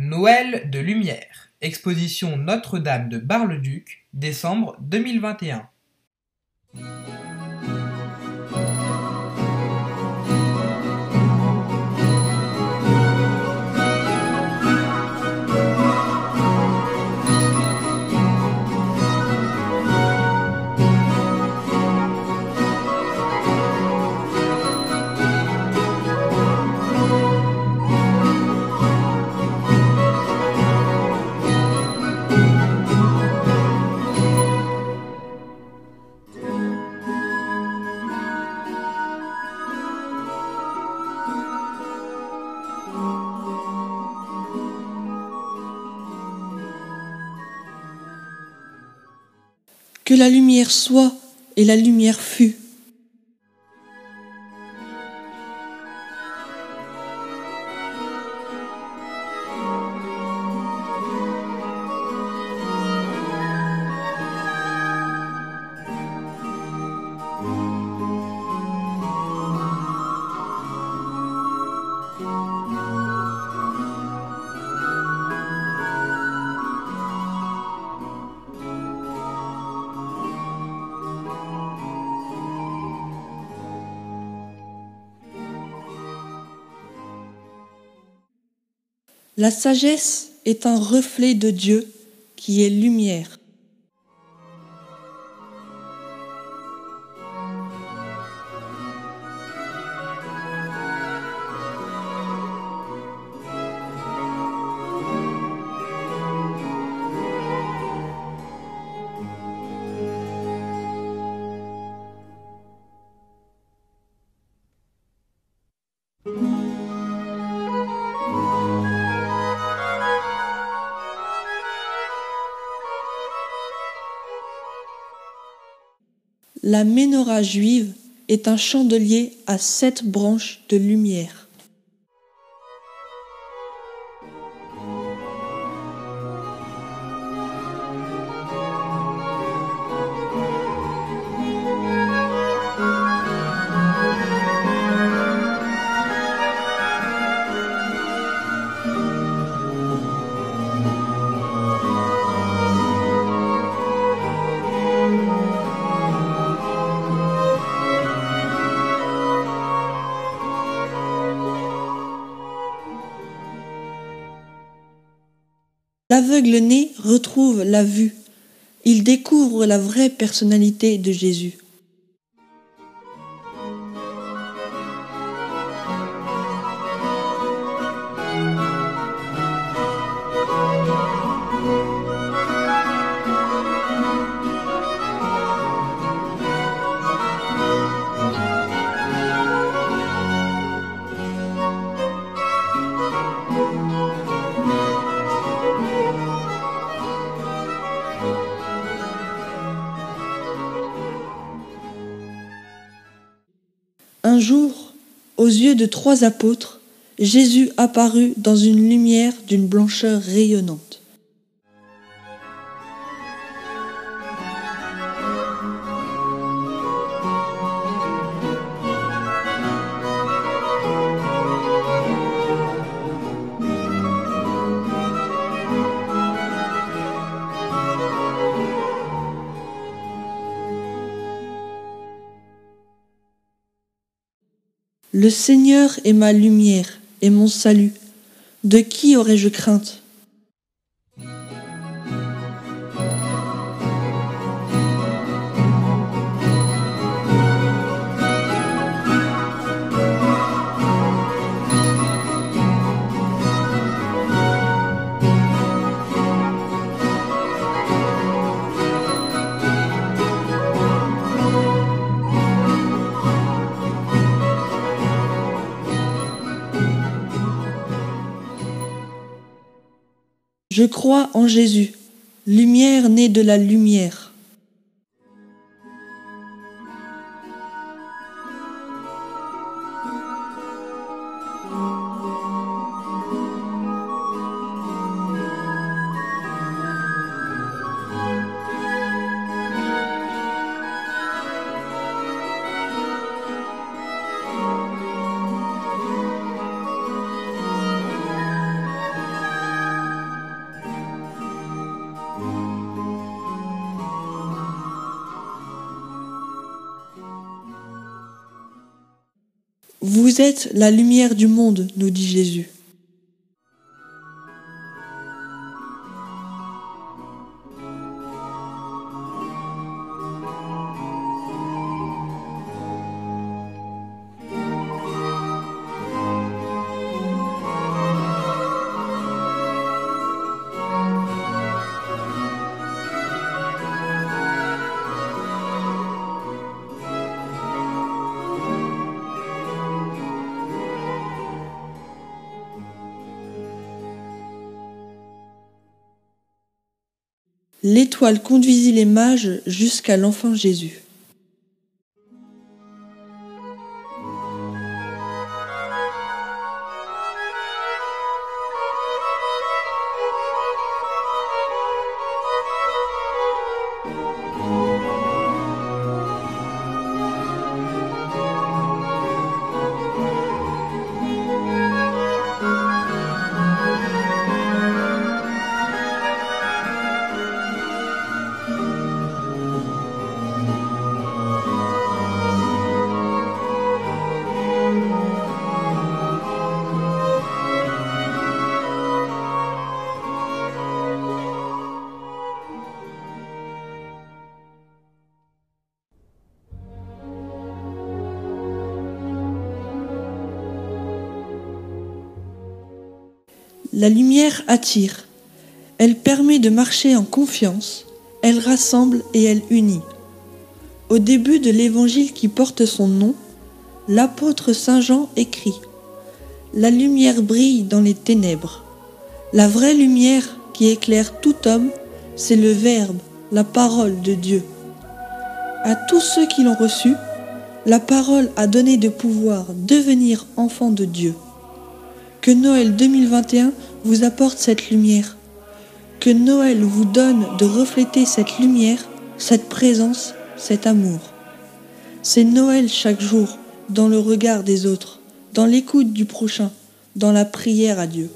Noël de lumière. Exposition Notre-Dame de Bar-le-Duc, décembre 2021. Que la lumière soit et la lumière fut. La sagesse est un reflet de Dieu qui est lumière. La menorah juive est un chandelier à sept branches de lumière. L'aveugle-né retrouve la vue. Il découvre la vraie personnalité de Jésus. Un jour, aux yeux de trois apôtres, Jésus apparut dans une lumière d'une blancheur rayonnante. Le Seigneur est ma lumière et mon salut. De qui aurais-je crainte? Je crois en Jésus, lumière née de la lumière. Vous êtes la lumière du monde, nous dit Jésus. L'étoile conduisit les mages jusqu'à l'enfant Jésus. La lumière attire. Elle permet de marcher en confiance. Elle rassemble et elle unit. Au début de l'évangile qui porte son nom, l'apôtre Saint Jean écrit La lumière brille dans les ténèbres. La vraie lumière qui éclaire tout homme, c'est le Verbe, la parole de Dieu. À tous ceux qui l'ont reçu, la parole a donné de pouvoir devenir enfants de Dieu. Que Noël 2021 vous apporte cette lumière. Que Noël vous donne de refléter cette lumière, cette présence, cet amour. C'est Noël chaque jour, dans le regard des autres, dans l'écoute du prochain, dans la prière à Dieu.